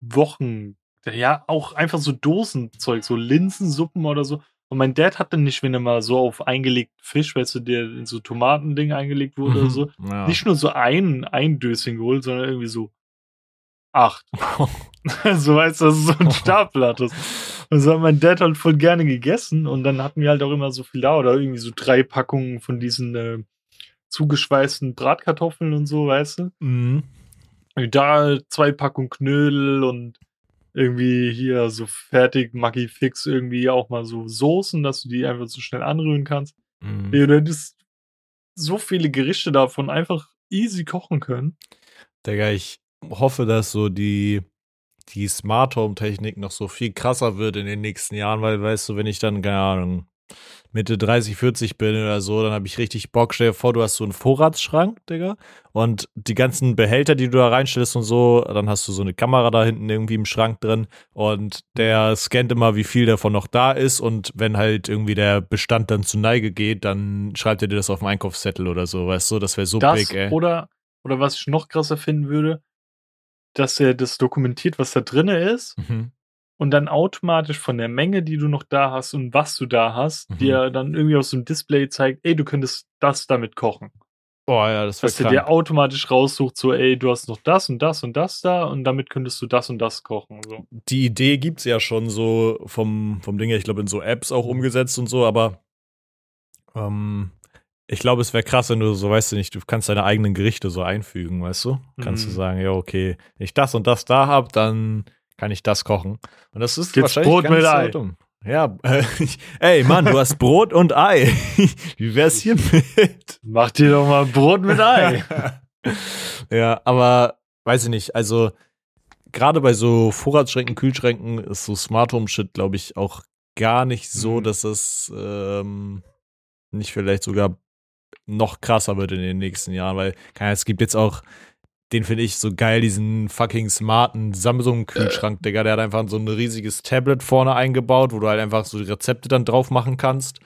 Wochen. Ja, auch einfach so Dosenzeug, so Linsensuppen oder so. Und mein Dad hatte nicht, wenn er mal so auf eingelegten Fisch, weißt du, der in so Tomatending eingelegt wurde oder Mhm. so, Ja. nicht nur so ein, ein Döschen geholt, sondern irgendwie so acht. so weißt du, dass du so ein Stapel hattest. Und so hat mein Dad halt voll gerne gegessen und dann hatten wir halt auch immer so viel da oder irgendwie so drei Packungen von diesen äh, zugeschweißten Bratkartoffeln und so, weißt du? Mhm. Da zwei Packungen Knödel und irgendwie hier so fertig Maggi Fix irgendwie auch mal so Soßen, dass du die einfach so schnell anrühren kannst. Mhm. Ja, du hättest so viele Gerichte davon einfach easy kochen können. Digga, ich hoffe, dass so die, die Smart Home Technik noch so viel krasser wird in den nächsten Jahren, weil, weißt du, wenn ich dann, keine Ahnung, Mitte 30, 40 bin oder so, dann habe ich richtig Bock. Stell dir vor, du hast so einen Vorratsschrank, Digga, und die ganzen Behälter, die du da reinstellst und so, dann hast du so eine Kamera da hinten irgendwie im Schrank drin und der scannt immer, wie viel davon noch da ist und wenn halt irgendwie der Bestand dann zu Neige geht, dann schreibt er dir das auf den Einkaufszettel oder so, weißt du, das wäre so das big, ey. oder, oder was ich noch krasser finden würde, dass er das dokumentiert, was da drinne ist Mhm. Und dann automatisch von der Menge, die du noch da hast und was du da hast, Mhm. dir dann irgendwie auf so einem Display zeigt, ey, du könntest das damit kochen. Boah, ja, das Dass er dir automatisch raussucht, so, ey, du hast noch das und das und das da und damit könntest du das und das kochen. So. die Idee gibt's ja schon so vom, vom Ding her, ich glaube, in so Apps auch umgesetzt und so, aber ähm, ich glaube, es wäre krass, wenn du so, weißt du nicht, du kannst deine eigenen Gerichte so einfügen, weißt du? Kannst du Mhm. sagen, ja, okay, wenn ich das und das da hab, dann kann ich das kochen. Und das ist Gibt's wahrscheinlich Brot gar mit so Ei? dumm. Ja, äh, ey, Mann, du hast Brot und Ei. Wie wär's hiermit? Mach dir doch mal Brot mit Ei. ja, aber weiß ich nicht, also gerade bei so Vorratsschränken, Kühlschränken ist so Smart Home Shit, glaube ich, auch gar nicht so, Mhm. dass es ähm, nicht vielleicht sogar noch krasser wird in den nächsten Jahren, weil es gibt jetzt auch den finde ich so geil, diesen fucking smarten Samsung-Kühlschrank, Digga. Der hat einfach so ein riesiges Tablet vorne eingebaut, wo du halt einfach so die Rezepte dann drauf machen kannst.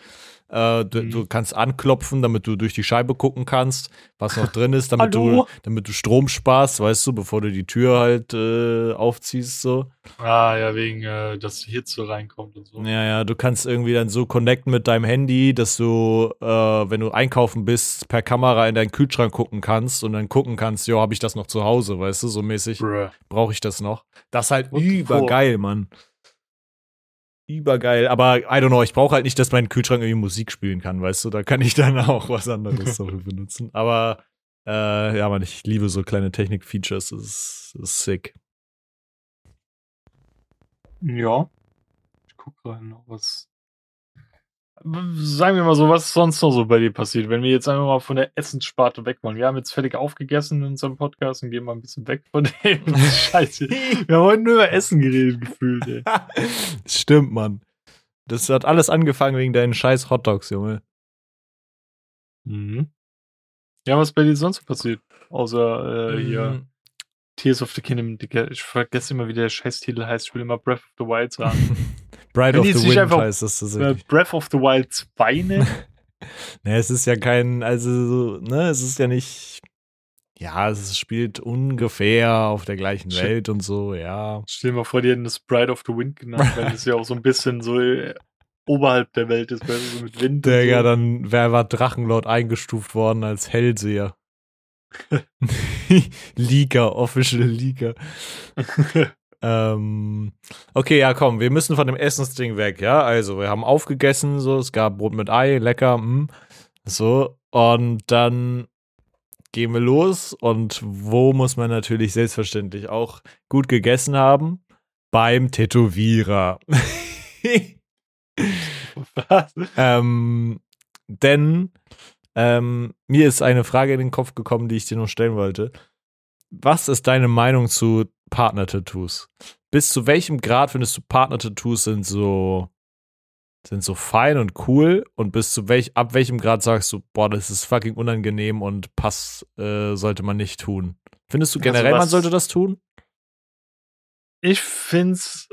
Äh, du, Mhm. du kannst anklopfen, damit du durch die Scheibe gucken kannst, was noch drin ist, damit du, damit du Strom sparst, weißt du, bevor du die Tür halt äh, aufziehst, so. Ah, ja, wegen, äh, dass Hitze reinkommt und so. Ja, ja, du kannst irgendwie dann so connecten mit deinem Handy, dass du, äh, wenn du einkaufen bist, per Kamera in deinen Kühlschrank gucken kannst und dann gucken kannst, jo, habe ich das noch zu Hause, weißt du, so mäßig brauche ich das noch. Das ist halt übergeil, Mann. Übergeil, aber I don't know, ich brauche halt nicht, dass mein Kühlschrank irgendwie Musik spielen kann, weißt du, da kann ich dann auch was anderes dafür benutzen. Aber äh, ja, Mann, ich liebe so kleine Technik-Features, das ist, das ist sick. Ja. Ich guck gerade noch was. Sagen wir mal so, was ist sonst noch so bei dir passiert, wenn wir jetzt einfach mal von der Essenssparte weg wollen. Wir haben jetzt fertig aufgegessen in unserem Podcast und gehen mal ein bisschen weg von dem Scheiße. Wir haben heute nur über Essen geredet, gefühlt, ey. Stimmt, Mann. Das hat alles angefangen wegen deinen scheiß Hotdogs, Junge. Mhm. Ja, was bei dir sonst so passiert? Außer äh, hier Mm, Tears of the Kingdom. Digga, Ich vergesse immer, wie der Scheißtitel heißt. Ich will immer Breath of the Wild sagen. Bride Wenn of the Wind einfach- heißt das äh, tatsächlich. Breath of the Wild 2 nennen? Ne, es ist ja kein, also, so, ne, es ist ja nicht, ja, es spielt ungefähr auf der gleichen Shit. Welt und so, ja. Stell dir mal vor, die hätten das Bride of the Wind genannt, weil das ja auch so ein bisschen so äh, oberhalb der Welt ist, weil so mit Wind. Digga, und so. dann wäre Drachenlord eingestuft worden als Hellseher. Leaker, official Leaker. Ähm, okay, ja, komm, wir müssen von dem Essensding weg, ja. Also, wir haben aufgegessen, so, es gab Brot mit Ei, lecker, mm, so. Und dann gehen wir los. Und wo muss man natürlich selbstverständlich auch gut gegessen haben? Beim Tätowierer. Was? ähm, denn ähm, mir ist eine Frage in den Kopf gekommen, die ich dir noch stellen wollte. Was ist deine Meinung zu Partner-Tattoos? Bis zu welchem Grad findest du Partner-Tattoos sind so sind so fein und cool und bis zu welch ab welchem Grad sagst du, boah, das ist fucking unangenehm und Pass äh, sollte man nicht tun? Findest du Also generell, man was- sollte das tun? Ich find's.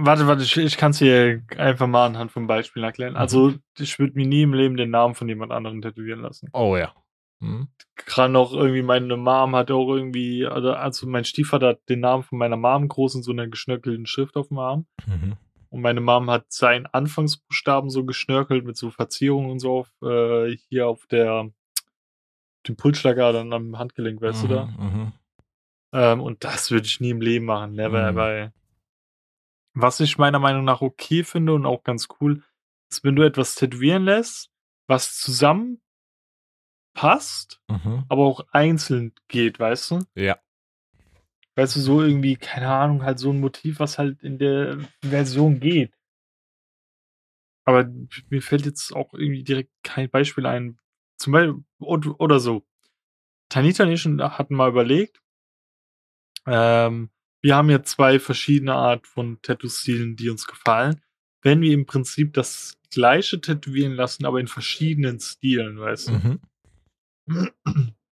Warte, warte, ich, ich kann es hier einfach mal anhand von Beispielen erklären. Mhm. Also, ich würde mir nie im Leben den Namen von jemand anderem tätowieren lassen. Oh ja. Hm? Gerade noch irgendwie, meine Mom hat auch irgendwie, also, also mein Stiefvater hat den Namen von meiner Mom groß in so einer geschnörkelten Schrift auf dem Arm. Mhm. Und meine Mom hat seinen Anfangsbuchstaben so geschnörkelt mit so Verzierungen und so auf, äh, hier auf der, dem Pulsschlagader am Handgelenk, weißt du da? Mhm. Ähm, und das würde ich nie im Leben machen, never, Mhm. weil was ich meiner Meinung nach okay finde und auch ganz cool, ist, wenn du etwas tätowieren lässt, was zusammen passt, Mhm. aber auch einzeln geht, weißt du? Ja. Weißt du, so irgendwie, keine Ahnung, halt so ein Motiv, was halt in der Version geht. Aber mir fällt jetzt auch irgendwie direkt kein Beispiel ein. Zum Beispiel, oder, oder so. Tanita und ich hatten mal überlegt, ähm, wir haben ja zwei verschiedene Art von Tattoo-Stilen, die uns gefallen. Wenn wir im Prinzip das gleiche tätowieren lassen, aber in verschiedenen Stilen, weißt du? Mhm.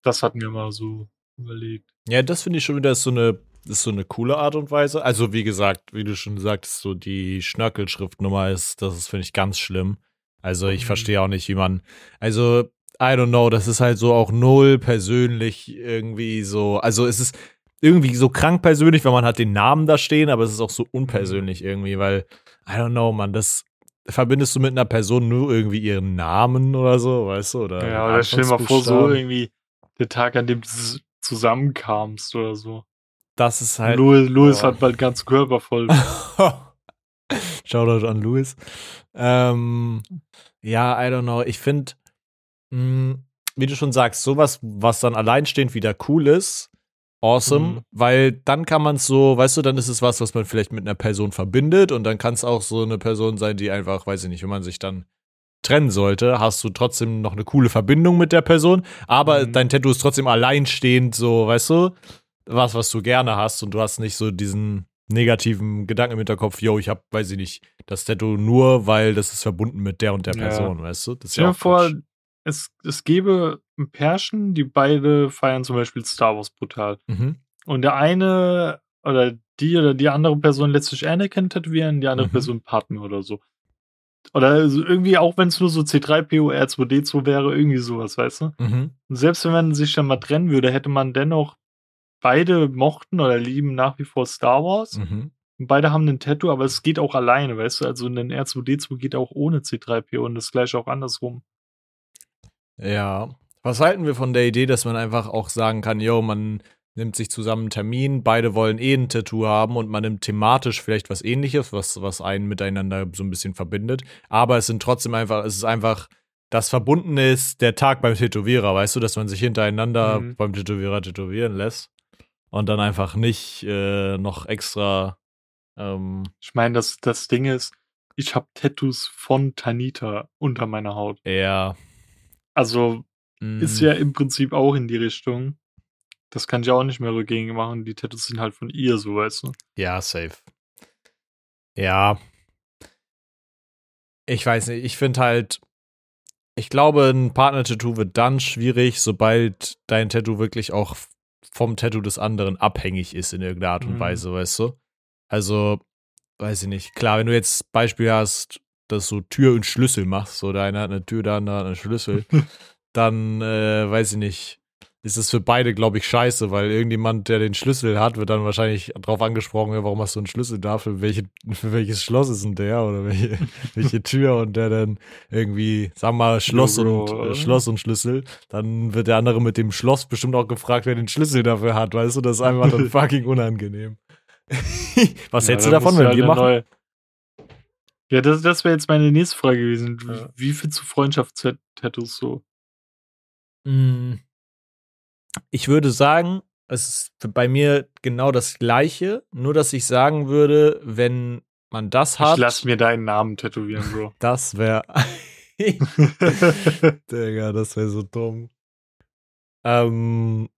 Das hatten wir mal so überlegt. Ja, das finde ich schon wieder ist so eine ist so eine coole Art und Weise. Also wie gesagt, wie du schon sagtest, so die Schnörkelschriftnummer ist, das ist finde ich ganz schlimm. Also ich Mhm. verstehe auch nicht, wie man, also I don't know, das ist halt so auch null persönlich irgendwie so. Also es ist irgendwie so krank persönlich, weil man hat den Namen da stehen, aber es ist auch so unpersönlich irgendwie, weil I don't know, man, das verbindest du mit einer Person nur irgendwie ihren Namen oder so, weißt du? Oder Ja, oder stell dir mal vor, so irgendwie der Tag, an dem du zusammenkamst oder so. das ist halt Louis, Louis hat bald ganz Körper voll. Shoutout an Louis. Ähm, ja, I don't know. Ich finde, wie du schon sagst, sowas, was dann alleinstehend wieder cool ist, awesome, Mhm. weil dann kann man es so, weißt du, dann ist es was, was man vielleicht mit einer Person verbindet und dann kann es auch so eine Person sein, die einfach, weiß ich nicht, wenn man sich dann trennen sollte, hast du trotzdem noch eine coole Verbindung mit der Person, aber Mhm. dein Tattoo ist trotzdem alleinstehend, so, weißt du, was, was du gerne hast und du hast nicht so diesen negativen Gedanken im Hinterkopf, yo, ich hab, weiß ich nicht, das Tattoo nur, weil das ist verbunden mit der und der Ja. Person, weißt du? Das ist ja auch vor, es, es gäbe ein Pärchen, die beide feiern zum Beispiel Star Wars brutal. Mhm. Und der eine oder die oder die andere Person lässt sich Anakin tätowieren, die andere Mhm. Person Padme oder so. Oder also irgendwie, auch wenn es nur so C3PO, R2D2 wäre, irgendwie sowas, weißt du? Mhm. Und selbst wenn man sich dann mal trennen würde, hätte man dennoch beide mochten oder lieben nach wie vor Star Wars. Mhm. Und beide haben ein Tattoo, aber es geht auch alleine, weißt du? Also ein R2D2 geht auch ohne C3PO und das gleiche auch andersrum. Ja. Was halten wir von der Idee, dass man einfach auch sagen kann, yo, man nimmt sich zusammen einen Termin, beide wollen eh ein Tattoo haben und man nimmt thematisch vielleicht was ähnliches, was, was einen miteinander so ein bisschen verbindet. Aber es sind trotzdem einfach, es ist einfach, das Verbundene ist der Tag beim Tätowierer, weißt du, dass man sich hintereinander Mhm. beim Tätowierer tätowieren lässt und dann einfach nicht äh, noch extra ähm, Ich meine, das, das Ding ist, ich habe Tattoos von Tanita unter meiner Haut. eher Also ist mm, ja im Prinzip auch in die Richtung. Das kann ich auch nicht mehr rückgängig machen. Die Tattoos sind halt von ihr, so weißt du. Ja, safe. Ja. Ich weiß nicht, ich finde halt, ich glaube, ein Partner-Tattoo wird dann schwierig, sobald dein Tattoo wirklich auch vom Tattoo des anderen abhängig ist in irgendeiner Art und Mhm. Weise, weißt du? Also, weiß ich nicht. Klar, wenn du jetzt Beispiel hast, dass du Tür und Schlüssel machst, so der eine hat eine Tür, der andere hat einen Schlüssel, dann, äh, weiß ich nicht, ist es für beide, glaube ich, scheiße, weil irgendjemand, der den Schlüssel hat, wird dann wahrscheinlich drauf angesprochen, ja, warum hast du einen Schlüssel da? Für, welche, für welches Schloss ist denn der? Oder welche, welche Tür? Und der dann irgendwie, sag mal, Schloss und, äh? Schloss und Schlüssel. Dann wird der andere mit dem Schloss bestimmt auch gefragt, wer den Schlüssel dafür hat, weißt du? Das ist einfach dann fucking unangenehm. Was Ja, hältst du da davon, wenn wir machen? neue- Ja, das, das wäre jetzt meine nächste Frage gewesen. Wie- Ja. Wie viel zu Freundschaftstattoos so? Mm. Ich würde sagen, es ist bei mir genau das Gleiche, nur dass ich sagen würde, wenn man das hat, Ich lass mir deinen Namen tätowieren, Bro. das wäre. Digga, das wäre so dumm. Ähm.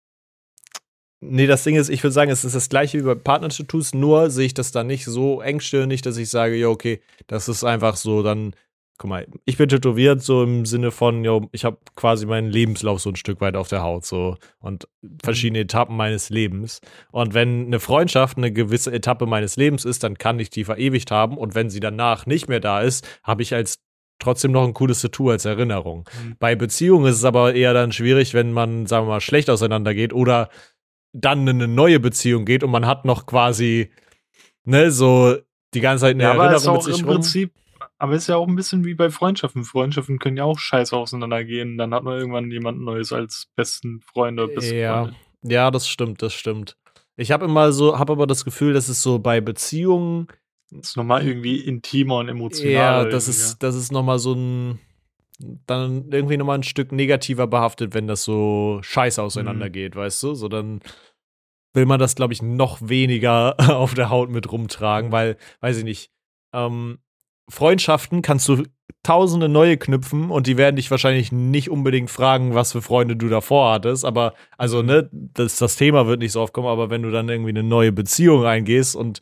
Nee, das Ding ist, ich würde sagen, es ist das gleiche wie bei Partner-Tattoos, nur sehe ich das dann nicht so engstirnig, dass ich sage, ja, okay, das ist einfach so, dann, guck mal, ich bin tätowiert, so im Sinne von, jo, ich habe quasi meinen Lebenslauf so ein Stück weit auf der Haut, so, und verschiedene Etappen meines Lebens. Und wenn eine Freundschaft eine gewisse Etappe meines Lebens ist, dann kann ich die verewigt haben, und wenn sie danach nicht mehr da ist, habe ich als trotzdem noch ein cooles Tattoo als Erinnerung. Mhm. Bei Beziehungen ist es aber eher dann schwierig, wenn man, sagen wir mal, schlecht auseinandergeht oder dann in eine neue Beziehung geht und man hat noch quasi, ne, so die ganze Zeit eine ja, aber ist Erinnerung auch mit sich im rum. Prinzip, aber ist ja auch ein bisschen wie bei Freundschaften. Freundschaften können ja auch scheiße auseinandergehen. Dann hat man irgendwann jemand Neues als besten Freund oder beste Ja, ja, das stimmt, das stimmt. Ich habe immer so, habe aber das Gefühl, dass es so bei Beziehungen, Das ist nochmal irgendwie intimer und emotionaler. ja, das ist, das ist nochmal so ein, dann irgendwie nochmal ein Stück negativer behaftet, wenn das so scheiße Mhm. auseinandergeht, weißt du? So dann will man das, glaube ich, noch weniger auf der Haut mit rumtragen, weil, weiß ich nicht, ähm, Freundschaften kannst du tausende neue knüpfen und die werden dich wahrscheinlich nicht unbedingt fragen, was für Freunde du davor hattest, aber also ne, das, das Thema wird nicht so oft kommen, aber wenn du dann irgendwie eine neue Beziehung eingehst und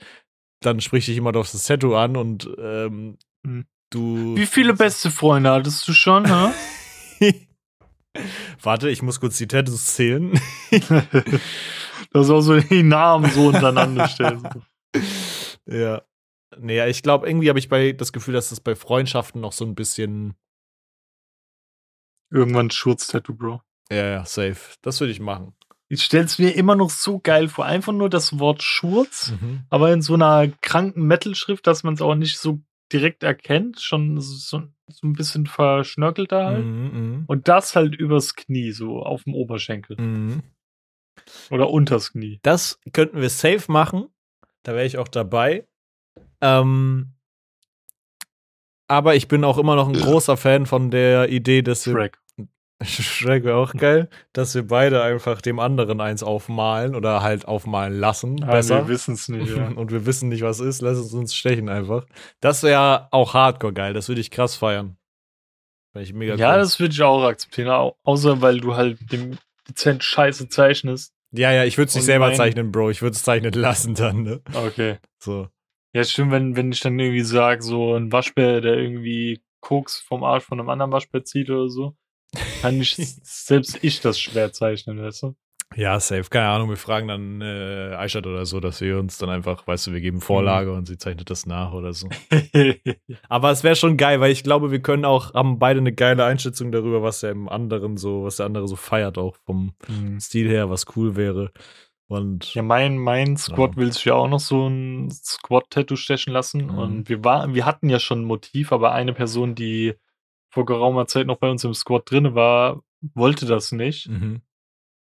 dann spricht dich jemand auf das Tattoo an und ähm, Hm. du Wie viele beste Freunde hattest du schon, hä? Warte, ich muss kurz die Tattoos zählen. Dass auch so die Namen so untereinander stellen. ja. Nee, ich glaube, irgendwie habe ich bei das Gefühl, dass das bei Freundschaften noch so ein bisschen. Irgendwann Schurz-Tattoo, Bro. Ja, ja, safe. Das würde ich machen. Ich stell's mir immer noch so geil vor. Einfach nur das Wort Schurz, Mhm. aber in so einer kranken Metal-Schrift, dass man es auch nicht so direkt erkennt. Schon so, so ein bisschen verschnörkelter halt. Mhm, Und das halt übers Knie, so auf dem Oberschenkel. mhm. Oder unters Knie. Das könnten wir safe machen. Da wäre ich auch dabei. Ähm, aber ich bin auch immer noch ein großer Fan von der Idee, dass wir Shrek. Shrek wäre auch geil, dass wir beide einfach dem anderen eins aufmalen oder halt aufmalen lassen. Ah, besser. wir wissen's nicht, ja. Und wir wissen nicht, was ist, lass es uns stechen einfach. Das wäre auch hardcore geil, das würde ich krass feiern. Ich mega Ja, cool. das würde ich auch akzeptieren. au- Außer weil du halt dem dezent scheiße zeichnest. ja, ja, ich würde es nicht selber mein- zeichnen, Bro. Ich würde es zeichnen lassen dann, ne? Okay. So. Ja, stimmt, wenn, wenn ich dann irgendwie sage, so ein Waschbär, der irgendwie Koks vom Arsch von einem anderen Waschbär zieht oder so, kann ich selbst ich das schwer zeichnen, weißt du? Ja, safe. Keine Ahnung, wir fragen dann äh, Aishat oder so, dass wir uns dann einfach, weißt du, wir geben Vorlage Mhm. und sie zeichnet das nach oder so. Aber es wäre schon geil, weil ich glaube, wir können auch, haben beide eine geile Einschätzung darüber, was der im anderen so, was der andere so feiert, auch vom Mhm. Stil her, was cool wäre. Und Ja, mein, mein Squad Ja. will sich ja auch noch so ein Squad-Tattoo stechen lassen. Mhm. Und wir, war, wir hatten ja schon ein Motiv, aber eine Person, die vor geraumer Zeit noch bei uns im Squad drin war, wollte das nicht. mhm.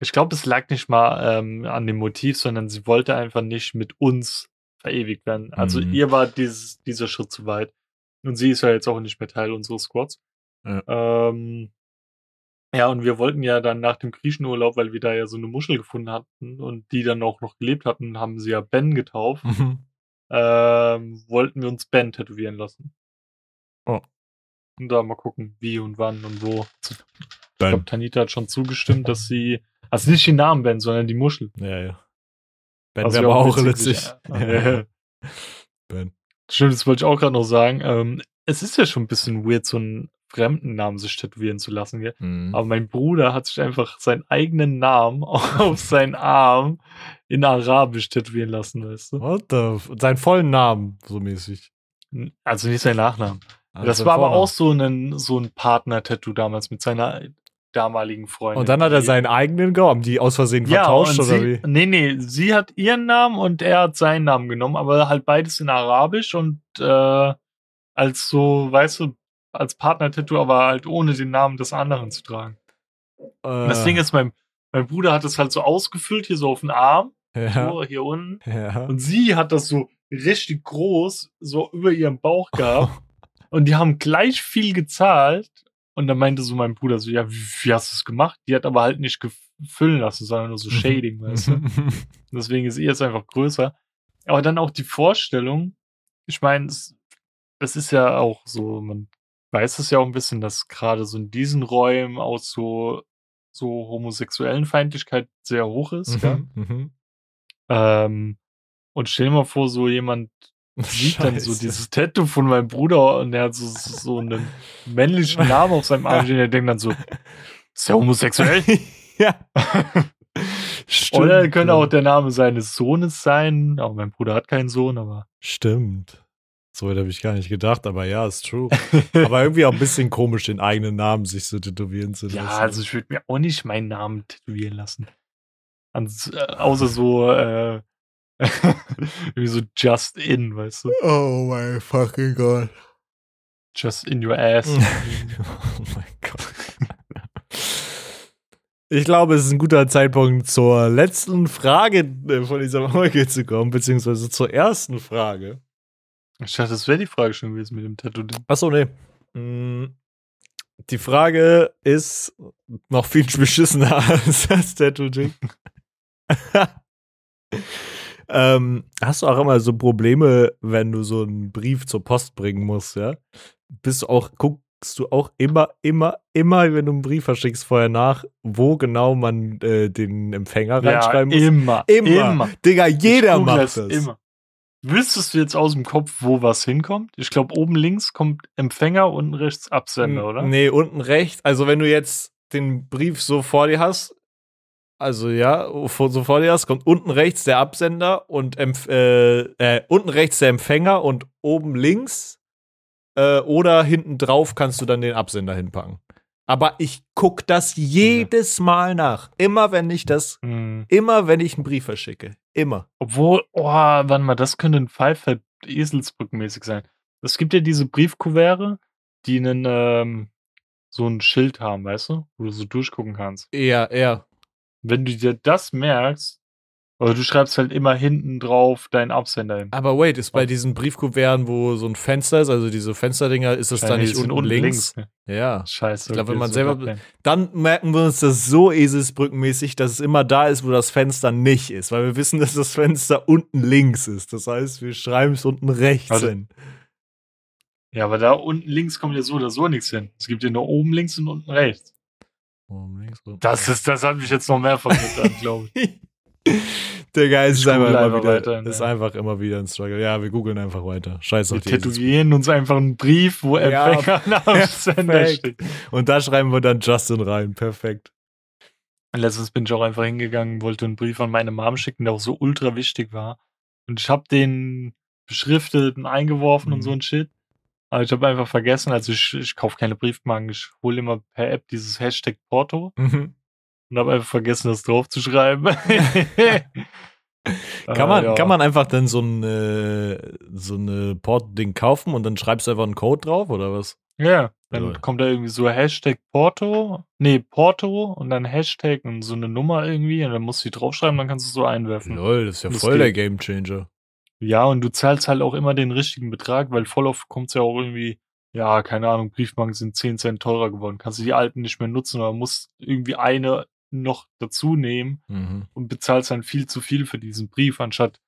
Ich glaube, es lag nicht mal ähm, an dem Motiv, sondern sie wollte einfach nicht mit uns verewigt werden. Also Mhm. ihr war dieses, dieser Schritt zu weit. Und sie ist ja jetzt auch nicht mehr Teil unseres Squads. Ja. Ähm, ja, und wir wollten ja dann nach dem Griechenurlaub, weil wir da ja so eine Muschel gefunden hatten und die dann auch noch gelebt hatten, haben sie ja Ben getauft, Mhm. ähm, wollten wir uns Ben tätowieren lassen. Oh. Und da mal gucken, wie und wann und wo. Ich Ben. glaube, Tanita hat schon zugestimmt, dass sie, also nicht den Namen Ben, sondern die Muschel. Ja, ja. Ben Was wäre aber auch witzig. Ja. ben. Stimmt, das wollte ich auch gerade noch sagen. Ähm, es ist ja schon ein bisschen weird, so einen fremden Namen sich tätowieren zu lassen, gell? Mhm. Aber mein Bruder hat sich einfach seinen eigenen Namen auf seinen Arm in Arabisch tätowieren lassen, weißt du? What the Seinen vollen Namen, so mäßig. Also nicht sein Nachnamen. Also das war aber auch so ein, so ein Partner-Tattoo damals mit seiner damaligen Freundin. Und dann hat er seinen eigenen haben die aus Versehen vertauscht und oder sie, wie? Nee, nee, sie hat ihren Namen und er hat seinen Namen genommen, aber halt beides in Arabisch und äh, als so, weißt du, als Partner-Tattoo, aber halt ohne den Namen des anderen zu tragen. Und das Äh, Ding ist, mein, mein Bruder hat es halt so ausgefüllt, hier so auf den Arm, ja, so hier unten. ja. Und sie hat das so richtig groß, so über ihrem Bauch gehabt. und die haben gleich viel gezahlt. Und dann meinte so mein Bruder so, ja, wie, wie hast du es gemacht? Die hat aber halt nicht gefüllen lassen, sondern nur so Shading, weißt du? Deswegen ist ihr jetzt einfach größer. Aber dann auch die Vorstellung, ich meine, es, es ist ja auch so, man weiß es ja auch ein bisschen, dass gerade so in diesen Räumen auch so, so homosexuellen Feindlichkeit sehr hoch ist. ja? Mhm. Ähm, und stell dir mal vor, so jemand sieht dann so Scheiße. dieses Tattoo von meinem Bruder und der hat so, so einen männlichen Namen auf seinem Arm stehen, der denkt dann so, ist der homosexuell? ja. Stimmt. Oder könnte auch der Name seines Sohnes sein. Aber mein Bruder hat keinen Sohn, aber. Stimmt. So weit habe ich gar nicht gedacht, aber ja, ist true. aber irgendwie auch ein bisschen komisch, den eigenen Namen sich so tätowieren zu lassen. ja, also ich würde mir auch nicht meinen Namen tätowieren lassen. Ans, äh, außer so, äh, wie so Just In, weißt du? Oh my fucking God. Just in your ass. oh mein Gott. Ich glaube, es ist ein guter Zeitpunkt, zur letzten Frage äh, von dieser Folge zu kommen, beziehungsweise zur ersten Frage. Ich dachte, das wäre die Frage schon gewesen mit dem Tattoo. Achso, nee. Mm, Die Frage ist noch viel beschissener als das Tattoo-Ding. ähm, hast du auch immer so Probleme, wenn du so einen Brief zur Post bringen musst, ja? Bist du auch, guckst du auch immer, immer, immer, wenn du einen Brief verschickst, vorher nach, wo genau man äh, den Empfänger reinschreiben muss? immer, Immer. immer. Digga, jeder macht es das. Immer. Wüsstest du jetzt aus dem Kopf, wo was hinkommt? Ich glaube, oben links kommt Empfänger, unten rechts Absender, oder? Nee, unten rechts. Also wenn du jetzt den Brief so vor dir hast, also ja, so vor dir hast, kommt unten rechts der Absender und äh, äh, unten rechts der Empfänger und oben links äh, oder hinten drauf kannst du dann den Absender hinpacken. Aber ich guck das jedes Mal nach. Immer wenn ich das, Hm. immer wenn ich einen Brief verschicke. Immer. Obwohl, oh, warte mal, das könnte ein Pfeiffer Eselsbrückenmäßig sein. Es gibt ja diese Briefkuverte, die einen, ähm, so ein Schild haben, weißt du, wo du so durchgucken kannst. Eher, eher. Wenn du dir das merkst, oder du schreibst halt immer hinten drauf deinen Absender hin. Aber wait, ist bei diesen Briefkuverten, wo so ein Fenster ist, also diese Fensterdinger, ist das da Wahrscheinlich nicht sind unten, links? ne? Ja. Scheiße. Ich glaub, wenn man selber- dann merken wir uns das so eselsbrückenmäßig, dass es immer da ist, wo das Fenster nicht ist, weil wir wissen, dass das Fenster unten links ist. Das heißt, wir schreiben es unten rechts Warte. hin. Ja, aber da unten links kommt ja so oder so nichts hin. Es gibt ja nur oben links und unten rechts. Oben links, unten Das ist, das hat mich jetzt noch mehr verwirrt, glaube ich. Digga, es ist einfach, einfach wieder, weiter, ne? ist einfach immer wieder ein Struggle. Ja, wir googeln einfach weiter. Scheiß Wir auf dieses tätowieren uns einfach einen Brief, wo Ja, Empfänger am Sender steht. Und da schreiben wir dann Justin rein. Perfekt. Letztens bin ich auch einfach hingegangen, wollte einen Brief an meine Mom schicken, der auch so ultra wichtig war. Und ich habe den beschriftet und eingeworfen und Mhm. so ein Shit. Aber ich habe einfach vergessen, also ich, ich kaufe keine Briefmarken, ich hole immer per App dieses Hashtag Porto Mhm. Und habe einfach vergessen, das drauf zu schreiben. Kann man, Äh, ja. kann man einfach dann so ein äh, so eine Port-Ding kaufen und dann schreibst du einfach einen Code drauf oder was? Ja, dann Lol. kommt da irgendwie so Hashtag Porto, nee, Porto und dann Hashtag und so eine Nummer irgendwie und dann musst du die draufschreiben, dann kannst du es so einwerfen. Lol, das ist ja Das voll der geht. Gamechanger. Ja, und du zahlst halt auch immer den richtigen Betrag, weil voll oft kommt's ja auch irgendwie, ja, keine Ahnung, Briefmarken sind 10 Cent teurer geworden. Kannst du die alten nicht mehr nutzen, aber musst irgendwie eine noch dazu nehmen Mhm. und bezahlst dann viel zu viel für diesen Brief, anstatt,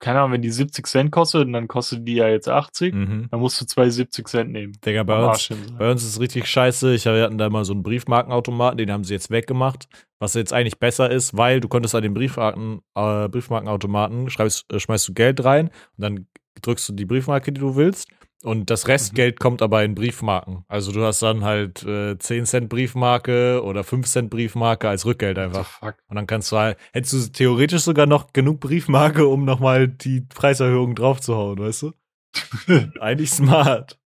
keine Ahnung, wenn die 70 Cent kostet, dann kostet die ja jetzt 80, Mhm. dann musst du zwei 70 Cent nehmen. Digga, bei Am uns, bei uns ist es richtig scheiße. Ich, wir hatten da mal so einen Briefmarkenautomaten, den haben sie jetzt weggemacht. Was jetzt eigentlich besser ist, weil du konntest an den Briefmarken, äh, Briefmarkenautomaten schreibst, äh, schmeißt du Geld rein und dann drückst du die Briefmarke, die du willst. Und das Restgeld kommt aber in Briefmarken. Also du hast dann halt äh, 10 Cent Briefmarke oder 5 Cent Briefmarke als Rückgeld einfach. fuck? Und dann kannst du halt, hättest du theoretisch sogar noch genug Briefmarke, um nochmal die Preiserhöhung draufzuhauen, weißt du? Eigentlich smart.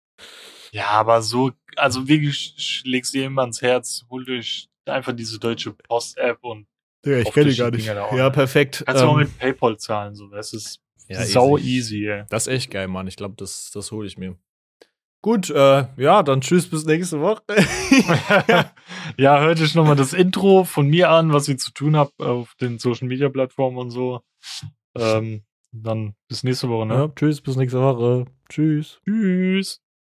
Ja, aber so, also wirklich, ich leg's dir immer ans Herz, holt euch einfach diese deutsche Post-App und Digga, ich kenne die durch gar nicht. Ja, perfekt. kannst du auch Ähm, mit PayPal zahlen, so, das ist ja, sau easy. easy, ey. Das ist echt geil, Mann. Ich glaube, das, das hole ich mir. Gut, äh, ja, dann tschüss bis nächste Woche. ja, hört euch nochmal das Intro von mir an, was ihr zu tun habt auf den Social Media Plattformen und so. Ähm, dann bis nächste Woche, ne? ja, tschüss bis nächste Woche. Tschüss. Tschüss.